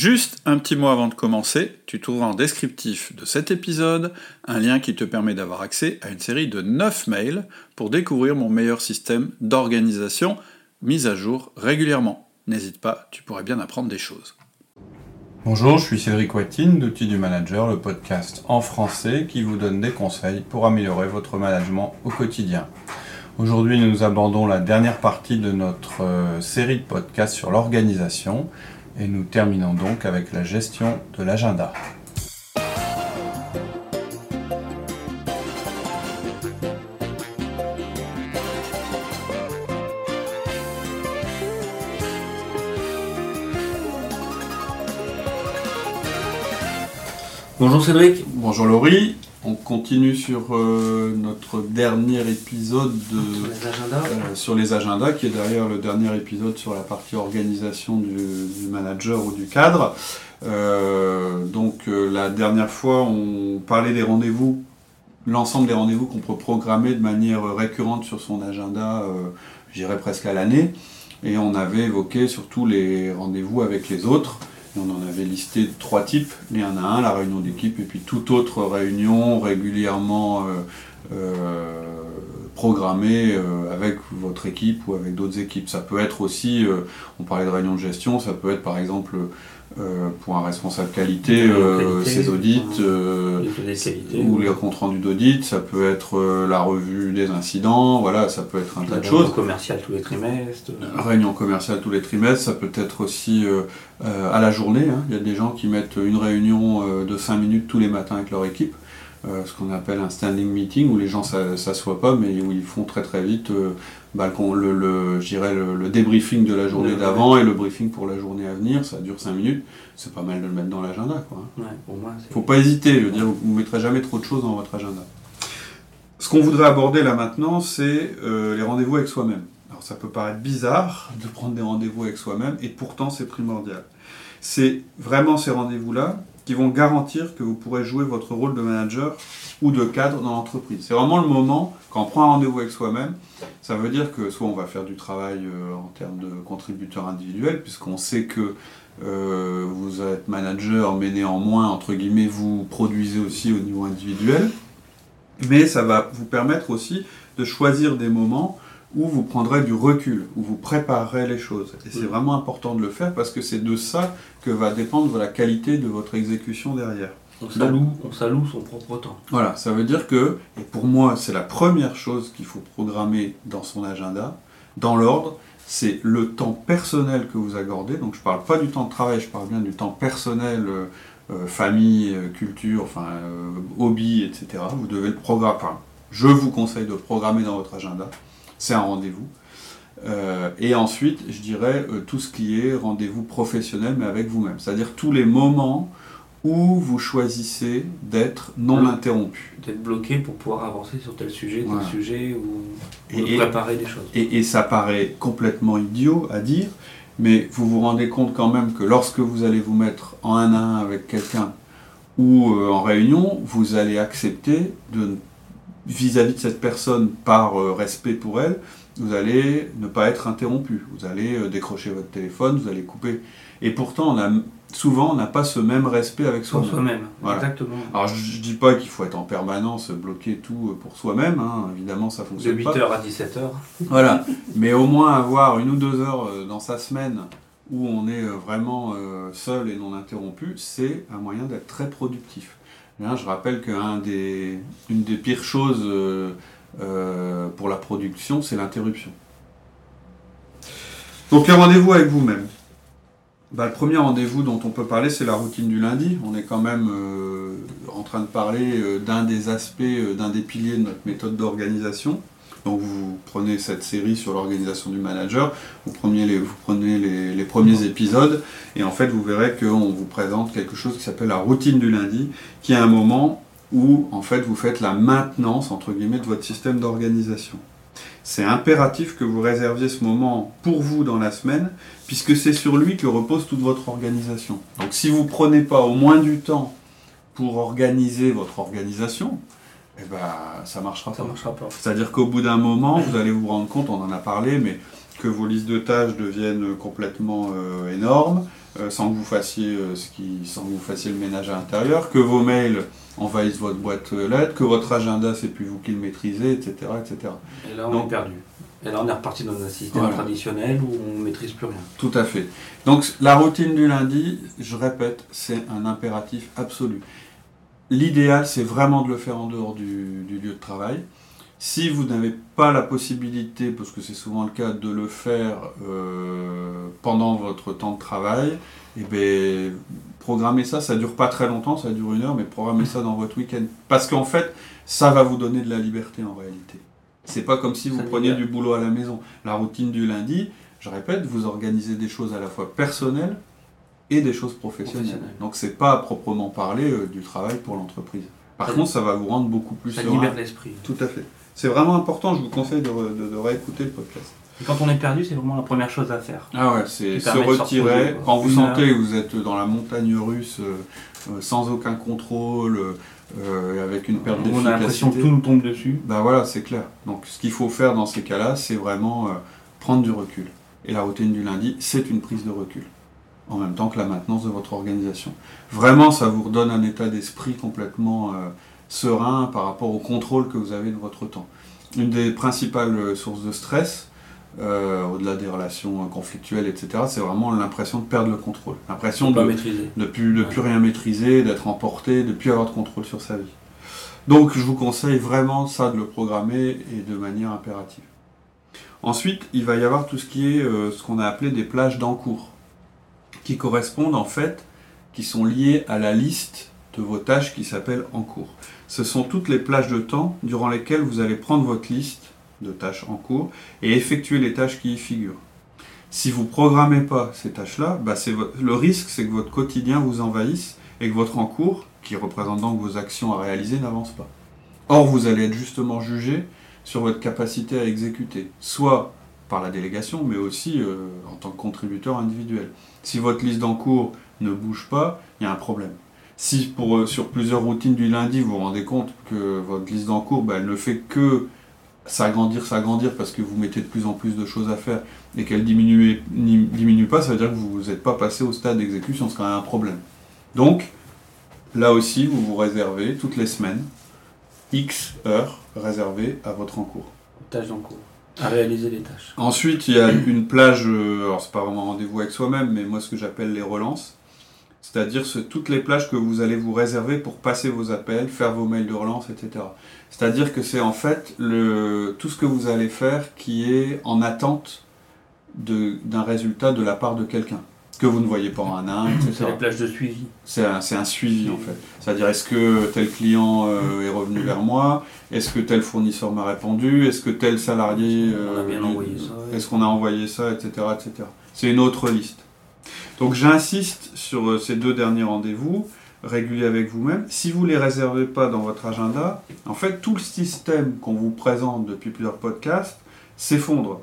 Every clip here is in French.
Juste un petit mot avant de commencer, tu trouveras en descriptif de cet épisode un lien qui te permet d'avoir accès à une série de 9 mails pour découvrir mon meilleur système d'organisation mis à jour régulièrement. N'hésite pas, tu pourrais bien apprendre des choses. Bonjour, je suis Cédric Watine d'Outils du Manager, le podcast en français qui vous donne des conseils pour améliorer votre management au quotidien. Aujourd'hui, nous abordons la dernière partie de notre euh, série de podcasts sur l'organisation et nous terminons donc avec la gestion de l'agenda. Bonjour Cédric. Bonjour Laurie. On continue sur euh, notre dernier épisode de, sur, les euh, agendas, qui est d'ailleurs le dernier épisode sur la partie organisation du, manager ou du cadre. Euh, donc la dernière fois, on parlait des rendez-vous, l'ensemble des rendez-vous qu'on peut programmer de manière récurrente sur son agenda, je dirais presque à l'année. Et on avait évoqué surtout les rendez-vous avec les autres on en avait listé trois types, les 1 à 1, la réunion d'équipe, et puis toute autre réunion régulièrement euh, euh, programmée euh, avec votre équipe ou avec d'autres équipes. Ça peut être aussi, on parlait de réunion de gestion, ça peut être par exemple euh, pour un responsable qualité, euh, ses audits euh, ou les comptes rendus d'audit, ça peut être la revue des incidents, voilà, ça peut être un tas de choses. Réunion commerciale tous les trimestres. Réunion commerciale tous les trimestres, ça peut être aussi à la journée. Hein. Il y a des gens qui mettent une réunion de 5 minutes tous les matins avec leur équipe. Ce qu'on appelle un standing meeting où les gens s'assoient pas mais où ils font très très vite bah, le, le, le, débriefing de la journée d'avant et le briefing pour la journée à venir, ça dure 5 minutes, c'est pas mal de le mettre dans l'agenda. Quoi. Ouais, Faut pas hésiter, je veux dire, vous ne mettrez jamais trop de choses dans votre agenda. Ce qu'on voudrait aborder là maintenant, c'est euh, les rendez-vous avec soi-même. Alors ça peut paraître bizarre de prendre des rendez-vous avec soi-même, et pourtant c'est primordial. C'est vraiment ces rendez-vous-là qui vont garantir que vous pourrez jouer votre rôle de manager ou de cadre dans l'entreprise. C'est vraiment le moment, quand on prend un rendez-vous avec soi-même, ça veut dire que soit on va faire du travail euh, en termes de contributeurs individuels, puisqu'on sait que euh, vous êtes manager, mais néanmoins, entre guillemets, vous produisez aussi au niveau individuel. Mais ça va vous permettre aussi de choisir des moments où vous prendrez du recul, où vous préparerez les choses. Et c'est vraiment important de le faire parce que c'est de ça que va dépendre la qualité de votre exécution derrière. On s'alloue, on son propre temps. Voilà, ça veut dire que, et pour moi, c'est la première chose qu'il faut programmer dans son agenda, dans l'ordre, c'est le temps personnel que vous accordez. Donc je ne parle pas du temps de travail, je parle bien du temps personnel, euh, euh, famille, euh, culture, enfin hobby, etc. Vous devez le programmer. Enfin, je vous conseille de le programmer dans votre agenda c'est un rendez-vous. Euh, et ensuite, je dirais euh, tout ce qui est rendez-vous professionnel, mais avec vous-même. C'est-à-dire tous les moments où vous choisissez d'être non interrompu. D'être bloqué pour pouvoir avancer sur tel sujet, tel sujet, ou, et, préparer des choses. Et, ça paraît complètement idiot à dire, mais vous vous rendez compte quand même que lorsque vous allez vous mettre en un à un avec quelqu'un ou euh, en réunion, vous allez accepter de vis-à-vis de cette personne par euh, respect pour elle, vous allez ne pas être interrompu. Vous allez euh, décrocher votre téléphone, vous allez couper. Et pourtant, on a, souvent, on n'a pas ce même respect avec soi-même. soi-même, exactement. Alors, je ne dis pas qu'il faut être en permanence bloqué tout euh, pour soi-même. Hein. Évidemment, ça fonctionne de 8h à 17h. Voilà. Mais au moins avoir une ou deux heures dans sa semaine où on est vraiment seul et non interrompu, c'est un moyen d'être très productif je rappelle qu'une des, pires choses euh, euh, pour la production, c'est l'interruption. Donc le rendez-vous avec vous-même. Bah, le premier rendez-vous dont on peut parler, c'est la routine du lundi. On est quand même euh, en train de parler d'un des aspects, d'un des piliers de notre méthode d'organisation. Donc vous prenez cette série sur l'organisation du manager, vous prenez, les, premiers épisodes, et en fait vous verrez qu'on vous présente quelque chose qui s'appelle la routine du lundi, qui est un moment où en fait vous faites la maintenance entre guillemets de votre système d'organisation. C'est impératif que vous réserviez ce moment pour vous dans la semaine, puisque c'est sur lui que repose toute votre organisation. Donc si vous ne prenez pas au moins du temps pour organiser votre organisation, eh ben, ça marchera ça Marchera pas. C'est-à-dire qu'au bout d'un moment, vous allez vous rendre compte, on en a parlé, mais que vos listes de tâches deviennent complètement euh, énormes, euh, sans que vous fassiez euh, ce qui, sans que vous fassiez le ménage à l'intérieur, que vos mails envahissent votre boîte lettres, que votre agenda c'est plus vous qui le maîtrisez, etc., etc. Et là on est perdu. Et là on est reparti dans un système traditionnel où on ne maîtrise plus rien. Tout à fait. Donc la routine du lundi, je répète, c'est un impératif absolu. L'idéal, c'est vraiment de le faire en dehors du, lieu de travail. Si vous n'avez pas la possibilité, parce que c'est souvent le cas, de le faire euh, pendant votre temps de travail, eh bien, programmez ça. Ça dure pas très longtemps, ça dure une heure, mais programmez ça dans votre week-end. Parce qu'en fait, ça va vous donner de la liberté en réalité. C'est pas comme si vous preniez du boulot à la maison. La routine du lundi, je répète, vous organisez des choses à la fois personnelles et des choses professionnelles. Donc c'est pas à proprement parler euh, du travail pour l'entreprise. Par contre, ça va vous rendre beaucoup plus ça libère l'esprit. Tout à fait. C'est vraiment important, je vous conseille de, réécouter le podcast. Et quand on est perdu, c'est vraiment la première chose à faire. Ah ouais, c'est se retirer. quand vous sentez que vous êtes dans la montagne russe, euh, euh, sans aucun contrôle, avec une perte d'efficacité. On a l'impression que tout nous tombe dessus. Ben voilà, c'est clair. Donc ce qu'il faut faire dans ces cas-là, c'est vraiment prendre du recul. Et la routine du lundi, c'est une prise de recul en même temps que la maintenance de votre organisation. Vraiment, ça vous redonne un état d'esprit complètement euh, serein par rapport au contrôle que vous avez de votre temps. Une des principales euh, sources de stress, euh, au-delà des relations conflictuelles, etc., c'est vraiment l'impression de perdre le contrôle. L'impression de ne plus, plus rien maîtriser, d'être emporté, de ne plus avoir de contrôle sur sa vie. Donc je vous conseille vraiment ça de le programmer et de manière impérative. Ensuite, il va y avoir tout ce qui est ce qu'on a appelé des plages d'encours qui correspondent en fait, qui sont liées à la liste de vos tâches qui s'appelle en cours. Ce sont toutes les plages de temps durant lesquelles vous allez prendre votre liste de tâches en cours et effectuer les tâches qui y figurent. Si vous programmez pas ces tâches-là, bah le risque c'est que votre quotidien vous envahisse et que votre en cours, qui représente donc vos actions à réaliser, n'avance pas. Or, vous allez être justement jugé sur votre capacité à exécuter, soit par la délégation, mais aussi euh, en tant que contributeur individuel. Si votre liste d'encours ne bouge pas, il y a un problème. Si euh, sur plusieurs routines du lundi, vous vous rendez compte que votre liste d'encours, elle ne fait que s'agrandir, s'agrandir parce que vous mettez de plus en plus de choses à faire et qu'elle diminue, diminue pas, ça veut dire que vous n'êtes pas passé au stade d'exécution, c'est quand même un problème. Donc, là aussi, vous vous réservez toutes les semaines X heures réservées à votre encours. Tâche d'encours à réaliser les tâches. Ensuite, il y a une plage, euh, alors c'est pas vraiment rendez-vous avec soi-même, mais moi ce que j'appelle les relances. C'est-à-dire toutes les plages que vous allez vous réserver pour passer vos appels, faire vos mails de relance, etc. C'est-à-dire que c'est en fait le, tout ce que vous allez faire qui est en attente d'un résultat de la part de quelqu'un que vous ne voyez pas en un, etc. C'est les plages de suivi. C'est un, un, suivi en fait. C'est-à-dire est-ce que tel client euh, est revenu vers moi? Est-ce que tel fournisseur m'a répondu? Est-ce que tel salarié... Euh, bien envoyé ça. Est-ce qu'on a envoyé ça, etc. etc. C'est une autre liste. Donc j'insiste sur euh, ces deux derniers rendez-vous réguliers avec vous-même. Si vous ne les réservez pas dans votre agenda, en fait tout le système qu'on vous présente depuis plusieurs podcasts s'effondre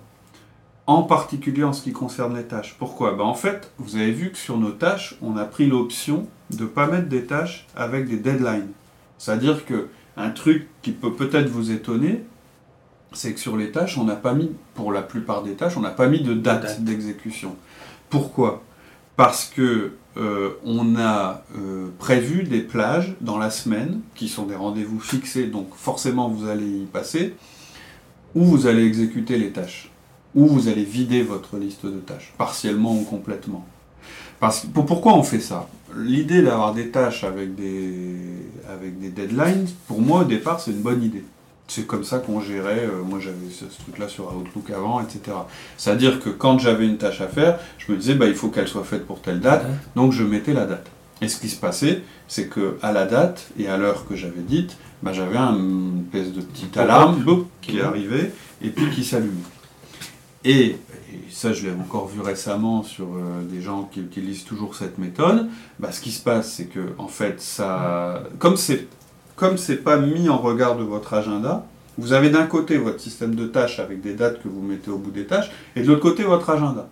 en particulier en ce qui concerne les tâches. Pourquoi? Ben En fait, vous avez vu que sur nos tâches, on a pris l'option de ne pas mettre des tâches avec des deadlines. C'est-à-dire que un truc qui peut peut-être vous étonner, c'est que sur les tâches, on n'a pas mis, pour la plupart des tâches, on n'a pas mis de date d'exécution. Pourquoi? Parce que euh, on a euh, prévu des plages dans la semaine, qui sont des rendez-vous fixés, donc forcément vous allez y passer, où vous allez exécuter les tâches où vous allez vider votre liste de tâches, partiellement ou complètement. Parce, pourquoi on fait ça? L'idée d'avoir des tâches avec des, avec des deadlines, pour moi au départ c'est une bonne idée. C'est comme ça qu'on gérait, euh, moi j'avais ce, truc-là sur Outlook avant, etc. C'est-à-dire que quand j'avais une tâche à faire, je me disais bah, il faut qu'elle soit faite pour telle date, donc je mettais la date. Et ce qui se passait, c'est que à la date et à l'heure que j'avais dite, bah, j'avais une espèce de petite alarme qui arrivait et puis qui s'allumait. Et, ça, je l'ai encore vu récemment sur euh, des gens qui utilisent toujours cette méthode. Bah, ce qui se passe, c'est que, en fait, ça, comme c'est comme c'est pas mis en regard de votre agenda, vous avez d'un côté votre système de tâches avec des dates que vous mettez au bout des tâches, et de l'autre côté votre agenda.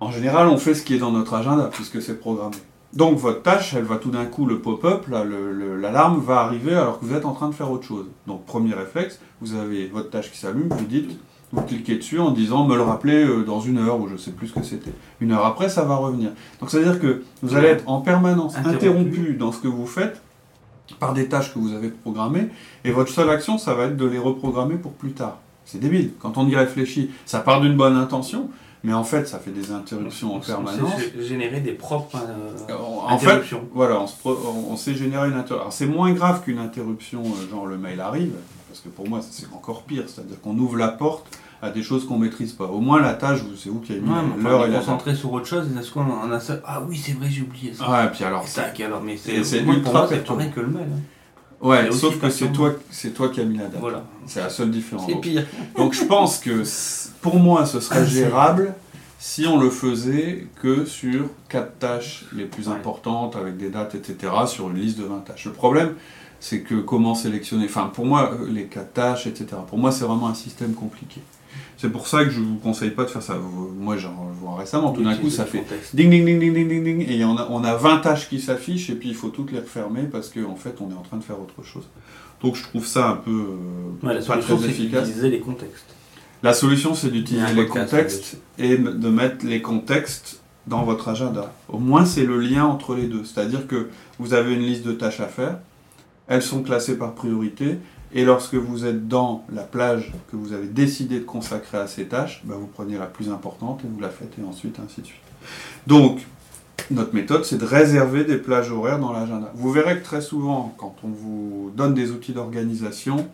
En général, on fait ce qui est dans notre agenda, puisque c'est programmé. Donc votre tâche, elle va tout d'un coup, le pop-up, l'alarme va arriver alors que vous êtes en train de faire autre chose. Donc premier réflexe, vous avez votre tâche qui s'allume, vous dites vous cliquez dessus en disant me le rappeler euh, dans une heure ou je sais plus ce que c'était. Une heure après, ça va revenir. Donc ça veut dire que vous allez être en permanence interrompu. dans ce que vous faites par des tâches que vous avez programmées et votre seule action, ça va être de les reprogrammer pour plus tard. C'est débile. Quand on y réfléchit, ça part d'une bonne intention, mais en fait, ça fait des interruptions en permanence. On générer des propres euh, en interruptions. Fait, voilà, on, sait générer une interruption. c'est moins grave qu'une interruption, euh, genre le mail arrive, parce que pour moi, c'est encore pire. C'est-à-dire qu'on ouvre la porte à des choses qu'on maîtrise pas. Au moins, la tâche, c'est vous qui avez mis l'heure et la concentré sur autre chose, et qu'on on a ça. Ah oui, c'est vrai, j'ai oublié ça. Ah, et puis alors. Et alors, mais c'est ultra c'est pareil que le mail. Hein. Ouais, sauf que c'est toi, c'est toi qui as mis la date. Voilà. C'est la seule différence. C'est pire. Donc je pense que pour moi, ce serait gérable si on le faisait que sur quatre tâches les plus importantes, avec des dates, etc., sur une liste de 20 tâches. Le problème, c'est que comment sélectionner, enfin pour moi, euh, les quatre tâches, etc., pour moi c'est vraiment un système compliqué. C'est pour ça que je ne vous conseille pas de faire ça. Moi, j'en vois récemment, tout d'un coup, ça fait ding ding ding ding ding ding ding, et on a, on a 20 tâches qui s'affichent, et puis il faut toutes les refermer parce qu'en en fait, on est en train de faire autre chose. Donc je trouve ça un peu euh, la pas très efficace. les contextes. La solution, c'est d'utiliser les contextes et de mettre les contextes dans votre agenda. Au moins, c'est le lien entre les deux. C'est-à-dire que vous avez une liste de tâches à faire, elles sont classées par priorité, et lorsque vous êtes dans la plage que vous avez décidé de consacrer à ces tâches, bah, vous prenez la plus importante et vous la faites, et ensuite ainsi de suite. Donc, notre méthode, c'est de réserver des plages horaires dans l'agenda. Vous verrez que très souvent, quand on vous donne des outils d'organisation,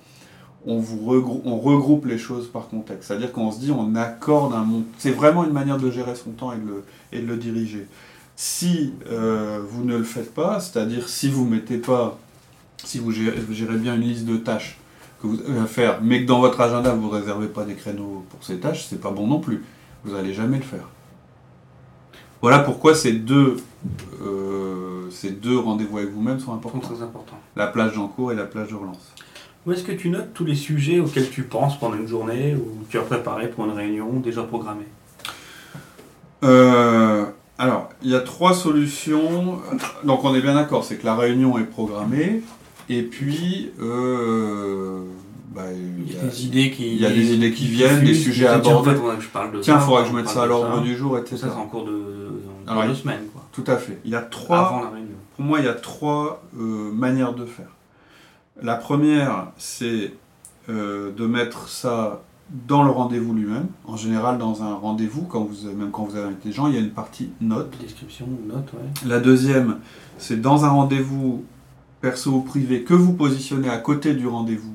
on, regroupe, les choses par contexte. C'est-à-dire qu'on se dit, on accorde un monde. C'est vraiment une manière de gérer son temps et de le, diriger. Si euh, vous ne le faites pas, c'est-à-dire si vous mettez pas, si vous gérez, bien une liste de tâches que vous avez à faire, mais que dans votre agenda vous ne réservez pas des créneaux pour ces tâches, c'est pas bon non plus. Vous n'allez jamais le faire. Voilà pourquoi ces deux, euh, ces deux rendez-vous avec vous-même sont importants. Très importants. La plage d'encours et la plage de relance. Où est-ce que tu notes tous les sujets auxquels tu penses pendant une journée ou tu as préparé pour une réunion déjà programmée? Euh, Alors, il y a trois solutions. Donc, on est bien d'accord, c'est que la réunion est programmée. Et puis, euh, bah, il, y a, des idées qui, il y a des idées qui viennent, des sujets abordés. Tiens, il faudra que je mette ça à l'ordre du jour, etc. Ça, c'est en cours de, Alors, deux semaines. Quoi. Tout à fait. Il y a trois, Avant la réunion. Pour moi, il y a trois euh, manières de faire. La première, c'est euh, de mettre ça dans le rendez-vous lui-même. En général, dans un rendez-vous, quand vous, même quand vous avez invité des gens, il y a une partie note. Description note, ouais. La deuxième, c'est dans un rendez-vous perso ou privé que vous positionnez à côté du rendez-vous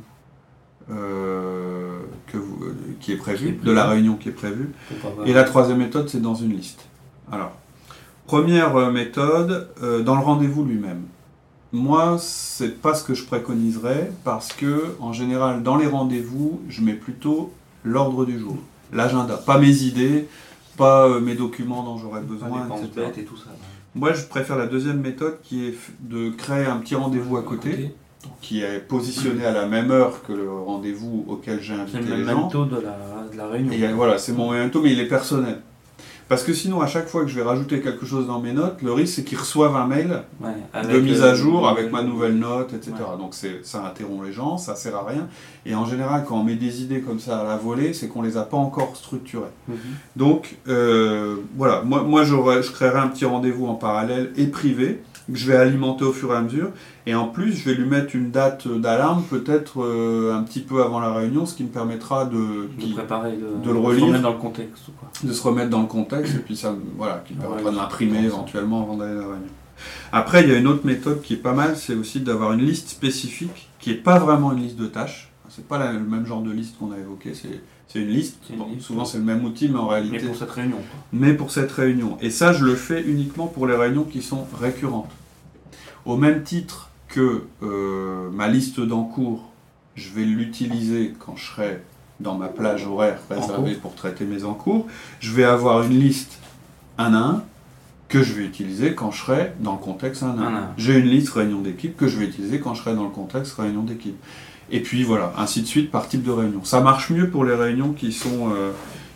euh, qui est prévu, de la réunion qui est prévue. Et la troisième méthode, c'est dans une liste. Alors, première euh, méthode, dans le rendez-vous lui-même. Moi, c'est pas ce que je préconiserais parce que, en général, dans les rendez-vous, je mets plutôt l'ordre du jour, l'agenda, pas mes idées, pas euh, mes documents dont j'aurais besoin, etc. Et tout ça, Moi, je préfère la deuxième méthode qui est de créer un petit rendez-vous à côté, qui est positionné à la même heure que le rendez-vous auquel j'ai invité les gens. C'est le même de la, de la réunion. Et voilà, c'est mon mais il est personnel. Parce que sinon, à chaque fois que je vais rajouter quelque chose dans mes notes, le risque c'est qu'ils reçoivent un mail de mise à jour avec ma nouvelle note, etc. Donc ça interrompt les gens, ça sert à rien. Et en général, quand on met des idées comme ça à la volée, c'est qu'on les a pas encore structurées. Mhm. Donc euh, voilà, moi, moi je créerai un petit rendez-vous en parallèle et privé je vais alimenter au fur et à mesure. Et en plus, je vais lui mettre une date d'alarme, peut-être euh, un petit peu avant la réunion, ce qui me permettra de, de préparer, de, le relire, se remettre dans le contexte. De se remettre dans le contexte, et puis ça, voilà, qui me permettra de l'imprimer éventuellement avant d'aller à la réunion. Après, il y a une autre méthode qui est pas mal, c'est aussi d'avoir une liste spécifique, qui n'est pas vraiment une liste de tâches. C'est pas le même genre de liste qu'on a évoqué, c'est une liste. souvent, c'est le même outil, mais en réalité. Mais pour cette réunion. Mais pour cette réunion. Et ça, je le fais uniquement pour les réunions qui sont récurrentes. Au même titre que euh, ma liste d'encours, je vais l'utiliser quand je serai dans ma plage horaire réservée pour traiter mes encours, je vais avoir une liste un à un que je vais utiliser quand je serai dans le contexte un à un. J'ai une liste réunion d'équipe que je vais utiliser quand je serai dans le contexte réunion d'équipe. Et puis voilà, ainsi de suite par type de réunion. Ça marche mieux pour les réunions qui sont, euh,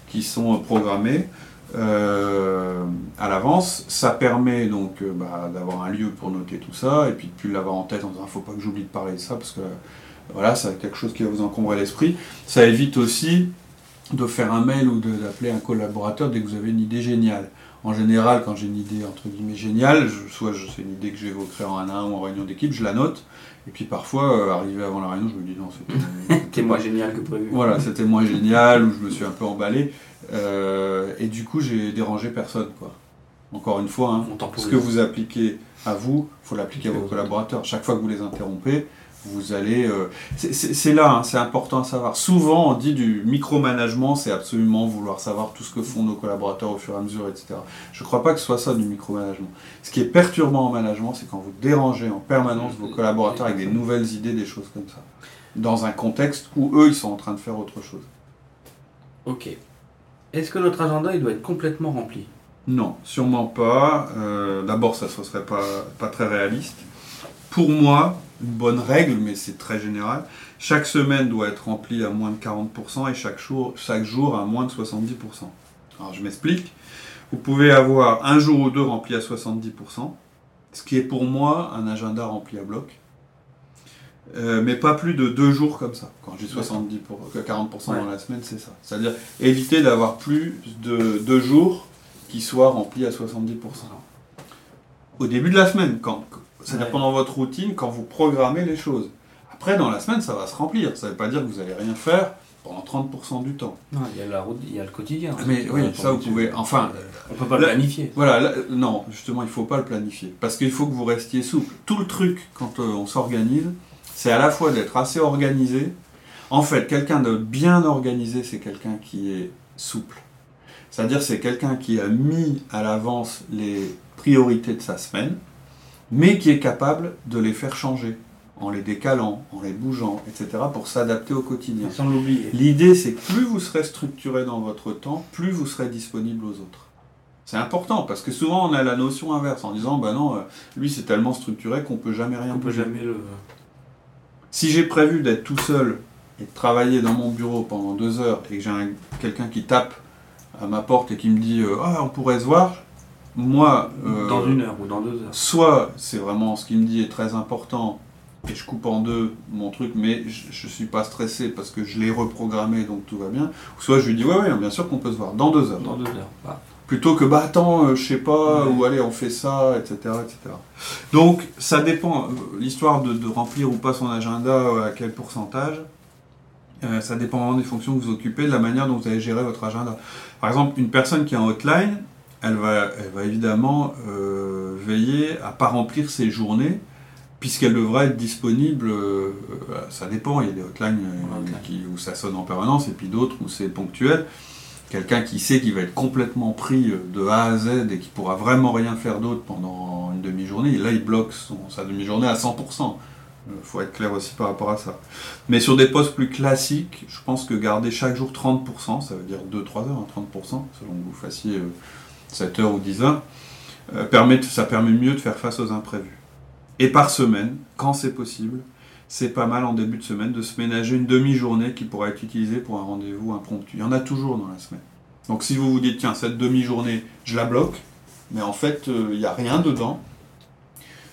qui sont programmées. Euh, à l'avance. Ça permet donc euh, bah, d'avoir un lieu pour noter tout ça et puis de plus l'avoir en tête en disant faut pas que j'oublie de parler de ça parce que voilà, c'est quelque chose qui va vous encombrer l'esprit. Ça évite aussi de faire un mail ou d'appeler un collaborateur dès que vous avez une idée géniale. En général, quand j'ai une idée entre guillemets géniale, je- soit je- c'est une idée que j'évoquerai en 1 à 1 ou en réunion d'équipe, je la note. Et puis parfois, euh, arrivé avant la réunion, je me dis non, c'était moins génial que prévu. voilà, c'était moins génial, ou je me suis un peu emballé. Euh, et du coup, j'ai dérangé personne, quoi. Encore une fois, hein, ce que vous appliquez à vous, il faut l'appliquer à vos collaborateurs. Chaque fois que vous les interrompez, vous allez... euh, c'est là, hein, c'est important à savoir. Souvent, on dit du micromanagement, c'est absolument vouloir savoir tout ce que font nos collaborateurs au fur et à mesure, etc. Je ne crois pas que ce soit ça du micromanagement. Ce qui est perturbant en management, c'est quand vous dérangez en permanence vos collaborateurs avec des nouvelles idées, des choses comme ça. Dans un contexte où eux, ils sont en train de faire autre chose. Ok. Est-ce que notre agenda il doit être complètement rempli? Non, sûrement pas. Euh, D'abord, ça ne serait pas, très réaliste. Pour moi, une bonne règle, mais c'est très général, chaque semaine doit être remplie à moins de 40% et chaque jour, chaque jour à moins de 70%. Alors je m'explique. Vous pouvez avoir un jour ou deux rempli à 70%, ce qui est pour moi un agenda rempli à bloc. Euh, mais pas plus de deux jours comme ça. Quand j'ai 70 pour, que 40% dans la semaine, c'est ça. C'est-à-dire éviter d'avoir plus de deux jours qui soient remplis à 70%. Au début de la semaine, quand, c'est-à-dire Ouais. pendant votre routine, quand vous programmez les choses. Après, dans la semaine, ça va se remplir. Ça ne veut pas dire que vous allez rien faire pendant 30% du temps. Non, il y a la route, il y a le quotidien. Mais oui, ça vous pouvez. Enfin, On peut pas le planifier. voilà, là, non, justement, il ne faut pas le planifier. Parce qu'il faut que vous restiez souple. Tout le truc, quand euh, on s'organise, c'est à la fois d'être assez organisé. En fait, quelqu'un de bien organisé, c'est quelqu'un qui est souple. C'est-à-dire, c'est quelqu'un qui a mis à l'avance les priorités de sa semaine, mais qui est capable de les faire changer en les décalant, en les bougeant, etc., pour s'adapter au quotidien. Sans l'oublier. L'idée, c'est que plus vous serez structuré dans votre temps, plus vous serez disponible aux autres. C'est important parce que souvent on a la notion inverse en disant bah non, euh, lui c'est tellement structuré qu'on peut jamais rien On peut bouger. jamais le. Si j'ai prévu d'être tout seul et de travailler dans mon bureau pendant deux heures et que j'ai un- quelqu'un qui tape à ma porte et qui me dit euh, ah on pourrait se voir, moi euh, Dans une heure ou dans deux heures. soit c'est vraiment ce qu'il me dit est très important et je coupe en deux mon truc, mais je, je suis pas stressé parce que je l'ai reprogrammé donc tout va bien. Ou soit je lui dis ouais ouais bien sûr qu'on peut se voir dans deux heures. Dans deux heures. Plutôt que bah attends euh, je sais pas Ouais. ou allez on fait ça etc etc. Donc ça dépend euh, l'histoire de, de remplir ou pas son agenda euh, à quel pourcentage. euh, ça dépend vraiment des fonctions que vous occupez, de la manière dont vous allez gérer votre agenda. Par exemple, une personne qui est en hotline, elle va, elle va évidemment euh, veiller à pas remplir ses journées, puisqu'elle devra être disponible. euh, ça dépend, il y a des hotlines euh, qui- où ça sonne en permanence, et puis d'autres où c'est ponctuel. Quelqu'un qui sait qu'il va être complètement pris euh, de A à Z et qui pourra vraiment rien faire d'autre pendant une demi-journée, là il bloque sa demi-journée à 100%. Il faut être clair aussi par rapport à ça. Mais sur des postes plus classiques, je pense que garder chaque jour 30%, ça veut dire 2-3 heures, hein, 30%, selon que vous fassiez euh, 7 heures ou 10 heures, euh, ça permet mieux de faire face aux imprévus. Et par semaine, quand c'est possible, c'est pas mal en début de semaine de se ménager une demi-journée qui pourra être utilisée pour un rendez-vous impromptu. Il y en a toujours dans la semaine. Donc si vous vous dites, tiens, cette demi-journée, je la bloque, mais en fait, euh, il n'y a rien dedans,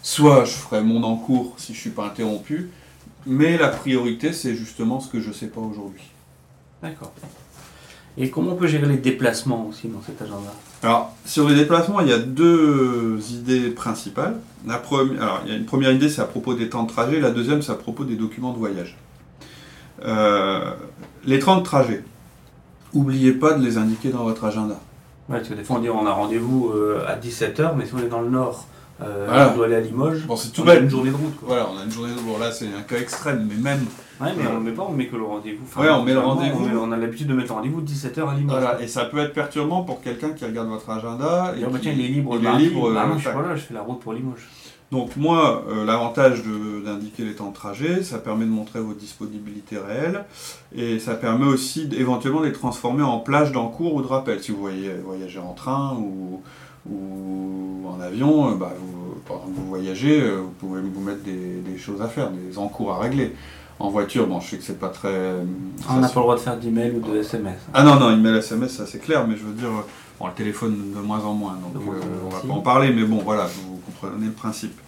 soit je ferai mon en cours si je ne suis pas interrompu, mais la priorité, c'est justement ce que je ne sais pas aujourd'hui. D'accord. Et comment on peut gérer les déplacements aussi dans cet agenda? Alors, sur les déplacements, il y a deux idées principales. La première, alors, il y a une première idée, c'est à propos des temps de trajet. La deuxième, c'est à propos des documents de voyage. Euh, les temps de trajet, oubliez pas de les indiquer dans votre agenda. Ouais, parce que des fois on dit on a rendez-vous euh, à 17h, mais si on est dans le nord, euh, Voilà. on doit aller à Limoges, Bon, c'est tout on a une journée de route. Quoi. Voilà, on a une journée de bon, là, c'est un cas extrême, mais même. Ouais, mais on le met pas, on met que le rendez-vous. Enfin, Ouais, on met le rendez-vous. On, met- on a l'habitude de mettre le rendez-vous 17h à Limoges. Voilà, et ça peut être perturbant pour quelqu'un qui regarde votre agenda. Et Et bah, qui- tiens, il est libre il est libre, Bah non, je suis pas là, je fais la route pour Limoges. Donc moi, euh, l'avantage de- d'indiquer les temps de trajet, ça permet de montrer votre disponibilité réelle et ça permet aussi éventuellement de les transformer en plage d'encours ou de rappel. Si vous voyez, voyagez en train ou, ou en avion, euh, bah, vous, pendant que vous voyagez, euh, vous pouvez vous mettre des, des choses à faire, des encours à régler. En voiture, bon, je sais que c'est pas très... euh, Ah, on n'a pas le droit de faire d'email ou de SMS. ah non, non, email, SMS, ça c'est clair, mais je veux dire, bon, le téléphone de moins en moins, donc moins euh, on va pas en parler, mais bon, voilà, vous comprenez le principe.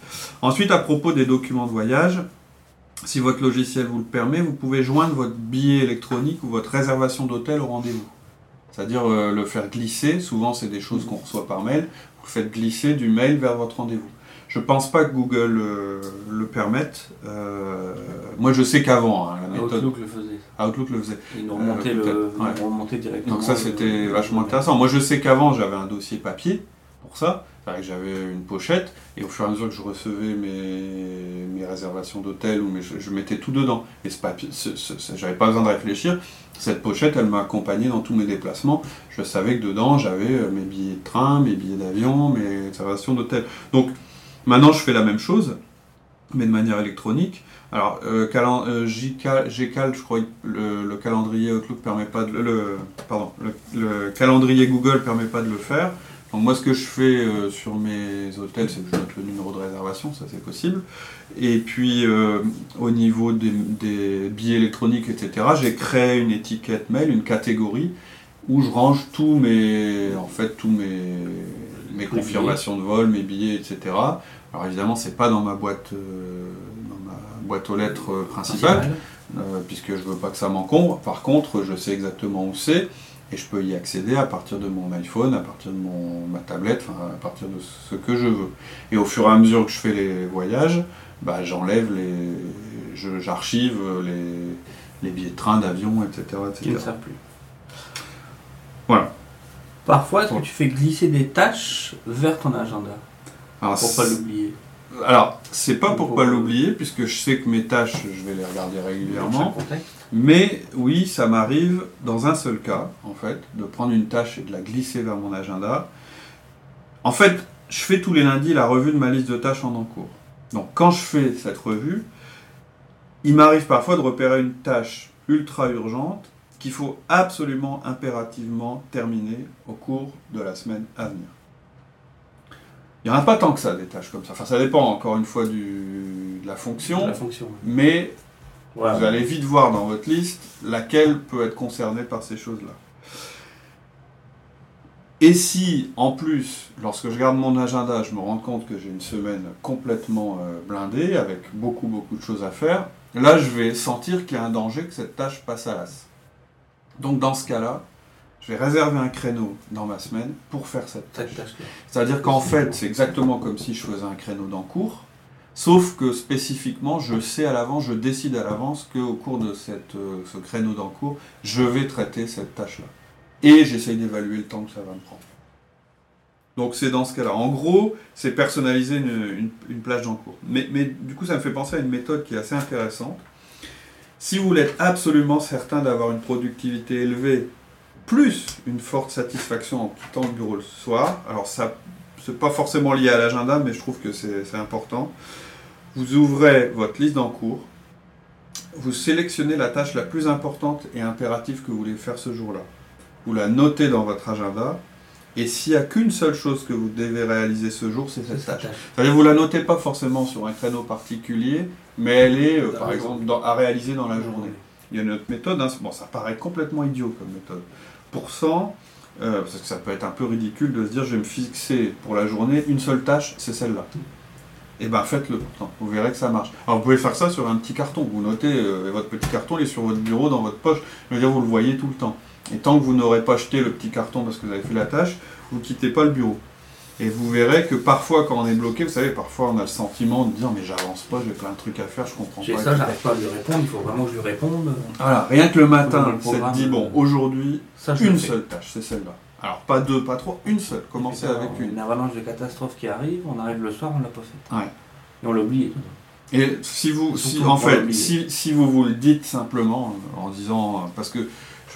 Ensuite, à propos des documents de voyage, si votre logiciel vous le permet, vous pouvez joindre votre billet électronique ou votre réservation d'hôtel au rendez-vous. C'est-à-dire euh, le faire glisser, souvent c'est des choses qu'on reçoit par mail, vous faites glisser du mail vers votre rendez-vous. Je pense pas que Google euh, le permette. Euh, moi je sais qu'avant, hein, la méthode Outlook le faisait. Outlook le faisait. Ils nous remontaient, le, ouais. directement. Donc ça c'était vachement intéressant. Moi je sais qu'avant j'avais un dossier papier pour ça, J'avais une pochette et au fur et à mesure que je recevais mes, mes réservations d'hôtel ou mes, je, mettais tout dedans. Et ce papier, j'avais pas besoin de réfléchir. Cette pochette elle m'a accompagné dans tous mes déplacements. Je savais que dedans j'avais euh, mes billets de train, mes billets d'avion, mes réservations d'hôtel. Donc maintenant je fais la même chose mais de manière électronique. Alors, euh, euh, je crois le, le calendrier Outlook permet pas de le, pardon, le calendrier Google permet pas de le faire. Donc moi, ce que je fais euh, sur mes hôtels, c'est que je note le numéro de réservation, ça c'est possible. Et puis, euh, au niveau des, des billets électroniques, etc., j'ai créé une étiquette mail, une catégorie où je range tous mes, en fait, tous mes, confirmations de vol, mes billets, etc. Alors évidemment, c'est pas dans ma boîte, euh, dans ma boîte aux lettres principale, puisque je veux pas que ça m'encombre. Par contre, je sais exactement où c'est et je peux y accéder à partir de mon iPhone, à partir de mon, ma tablette, à partir de ce que je veux. Et au fur et à mesure que je fais les voyages, bah, j'enlève les, j'archive les, les billets de train, d'avion, etc., Qui ne etc. savent plus. Voilà. Parfois, est-ce que tu fais glisser des tâches vers ton agenda Alors, pour pas l'oublier? Alors, c'est pas pour pas l'oublier, puisque je sais que mes tâches, je vais les regarder régulièrement. Mais oui, ça m'arrive dans un seul cas, en fait, de prendre une tâche et de la glisser vers mon agenda. En fait, je fais tous les lundis la revue de ma liste de tâches en encours. Donc quand je fais cette revue, il m'arrive parfois de repérer une tâche ultra urgente qu'il faut absolument, impérativement terminer au cours de la semaine à venir. Il n'y en a pas tant que ça, des tâches comme ça. Enfin, ça dépend encore une fois du, de la fonction, La fonction. mais vous allez vite voir dans votre liste laquelle peut être concernée par ces choses-là. Et si, en plus, lorsque je regarde mon agenda, je me rends compte que j'ai une semaine complètement euh, blindée, avec beaucoup, beaucoup de choses à faire, là, je vais sentir qu'il y a un danger que cette tâche passe à l'as. Donc, dans ce cas-là, je vais réserver un créneau dans ma semaine pour faire cette tâche. C'est-à-dire qu'en fait, c'est exactement comme si je faisais un créneau d'encours, sauf que spécifiquement, je sais à l'avance, je décide à l'avance qu'au cours de cette, euh, ce créneau d'encours, je vais traiter cette tâche-là. Et j'essaye d'évaluer le temps que ça va me prendre. Donc c'est dans ce cas-là. En gros, c'est personnaliser une, une- une plage d'encours. Mais, mais du coup, ça me fait penser à une méthode qui est assez intéressante. Si vous voulez être absolument certain d'avoir une productivité élevée, plus une forte satisfaction en quittant le bureau le soir, alors ça c'est pas forcément lié à l'agenda, mais je trouve que c'est important. Vous ouvrez votre liste d'encours, vous sélectionnez la tâche la plus importante et impérative que vous voulez faire ce jour-là. Vous la notez dans votre agenda, et s'il n'y a qu'une seule chose que vous devez réaliser ce jour, c'est cette tâche. C'est-à-dire vous la notez pas forcément sur un créneau particulier, mais elle est, euh, par exemple, à réaliser dans la journée. Il y a une autre méthode, hein, bon, ça paraît complètement idiot comme méthode. Euh, parce que ça peut être un peu ridicule de se dire je vais me fixer pour la journée une seule tâche, c'est celle-là. Et ben faites-le pourtant, vous verrez que ça marche. Alors vous pouvez faire ça sur un petit carton, vous notez, euh, votre petit carton il est sur votre bureau, dans votre poche, je veux dire vous le voyez tout le temps. Et tant que vous n'aurez pas jeté le petit carton parce que vous avez fait la tâche, vous quittez pas le bureau. Et vous verrez que parfois quand on est bloqué, vous savez, parfois on a le sentiment de dire mais j'avance pas, j'ai plein de trucs à faire, je comprends pas. ça, j'arrive pas à lui répondre, il faut vraiment que je lui réponde. Voilà, rien que le matin, c'est dit bon, aujourd'hui, une seule tâche, c'est celle-là. Alors pas deux, pas trois, une seule. Commencez avec une. Une avalanche de catastrophes qui arrive, on arrive le soir, on l'a pas fait. Ouais. Et on l'a oublié. Et si vous, si, en fait, si, si vous vous le dites simplement en disant, parce que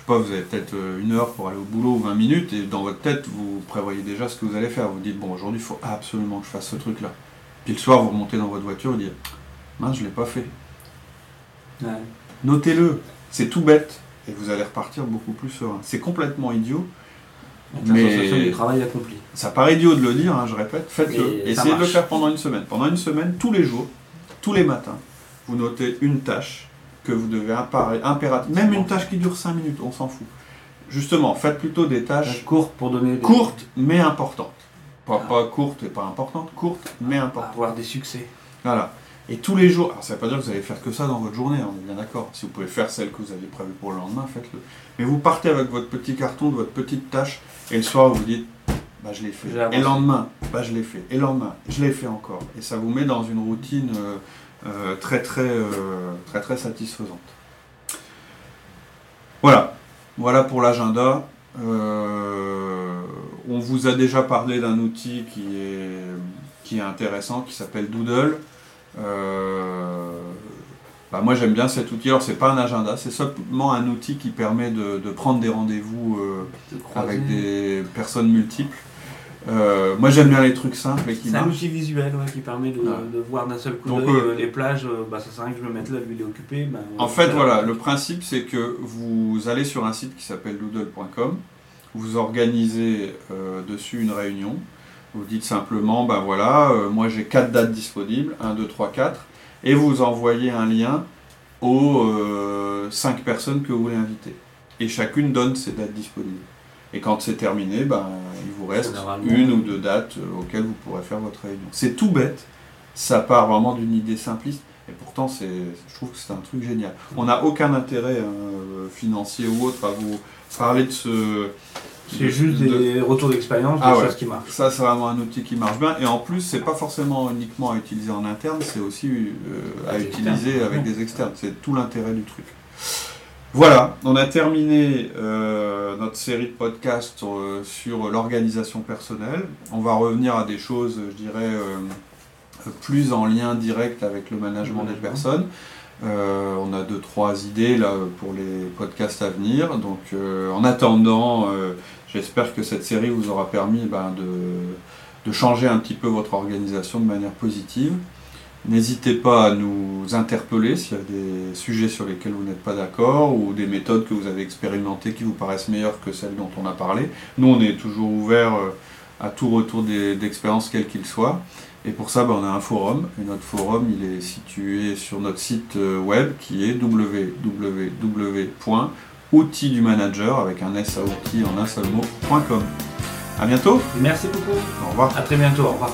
pas, vous avez peut-être euh, une heure pour aller au boulot ou 20 minutes, et dans votre tête, vous prévoyez déjà ce que vous allez faire. Vous dites, bon, aujourd'hui, il faut absolument que je fasse ce truc-là. Puis le soir, vous remontez dans votre voiture et dites, mince, je l'ai pas fait. Ouais. Notez-le, c'est tout bête, et vous allez repartir beaucoup plus serein. C'est complètement idiot. Donc, Mais- du travail accompli. Ça paraît idiot de le dire, hein, je répète, faites-le. Essayez de le faire pendant une semaine. Pendant une semaine, tous les jours, tous les matins, vous notez une tâche que vous devez impérativement, même une tâche qui dure 5 minutes, on s'en fout. Justement, faites plutôt des tâches Courte pour donner des... courtes mais importantes. Pas, Ah. pas courtes et pas importantes, courtes mais importantes. Avoir des succès. Voilà. Et tous les jours, alors ça ne veut pas dire que vous allez faire que ça dans votre journée, on est bien d'accord. Si vous pouvez faire celle que vous aviez prévue pour le lendemain, faites-le. Mais vous partez avec votre petit carton de votre petite tâche, et le soir vous dites, bah, je l'ai fait. Et le lendemain, bah, je l'ai fait. Et le lendemain, je l'ai fait encore. Et ça vous met dans une routine euh, très, très, euh, très, très satisfaisante. Voilà. Voilà pour l'agenda. Euh, on vous a déjà parlé d'un outil qui est, qui est intéressant, qui s'appelle Doodle. Euh, bah, moi j'aime bien cet outil. Alors c'est pas un agenda, c'est simplement un outil qui permet de, de prendre des rendez-vous euh, avec des personnes multiples. Euh, moi j'aime bien les trucs simples et qui C'est un outil visuel ouais, qui permet de, voir d'un seul coup Donc, euh, euh, les plages. bah, ça sert à rien que je me mette là, lui il est occupé. bah, En fait, voilà, le principe c'est que vous allez sur un site qui s'appelle doodle.com, vous organisez euh, dessus une réunion, vous dites simplement, ben voilà, moi j'ai quatre dates disponibles, 1, 2, 3, 4, et vous envoyez un lien aux 5 personnes que vous voulez inviter. Et chacune donne ses dates disponibles. Et quand c'est terminé, ben, il vous reste une ou deux dates euh, auxquelles vous pourrez faire votre réunion. C'est tout bête, ça part vraiment d'une idée simpliste, et pourtant c'est, je trouve que c'est un truc génial. On n'a aucun intérêt hein, financier ou autre à vous parler de ce... C'est juste de- des retours d'expérience, Ah des ouais. choses qui marchent. Ça, c'est vraiment un outil qui marche bien. Et en plus, c'est pas forcément uniquement à utiliser en interne, c'est aussi euh, à utiliser avec des externes. C'est tout l'intérêt du truc. Voilà, on a terminé euh, notre série de podcasts euh, sur l'organisation personnelle. On va revenir à des choses, je dirais, euh, plus en lien direct avec le management des management. personnes. On a deux, trois idées là pour les podcasts à venir. Donc, en attendant, j'espère que cette série vous aura permis ben, de, de changer un petit peu votre organisation de manière positive. N'hésitez pas à nous interpeller s'il y a des sujets sur lesquels vous n'êtes pas d'accord ou des méthodes que vous avez expérimentées qui vous paraissent meilleures que celles dont on a parlé. Nous, on est toujours ouvert euh, à tout retour d'expérience, quel qu'il soit. Et pour ça, ben, on a un forum. Et notre forum, il est situé sur notre site euh, web qui est www.outildumanager avec un S à outils en un seul mot.com. À bientôt. Merci beaucoup. Au revoir. À très bientôt. Au revoir.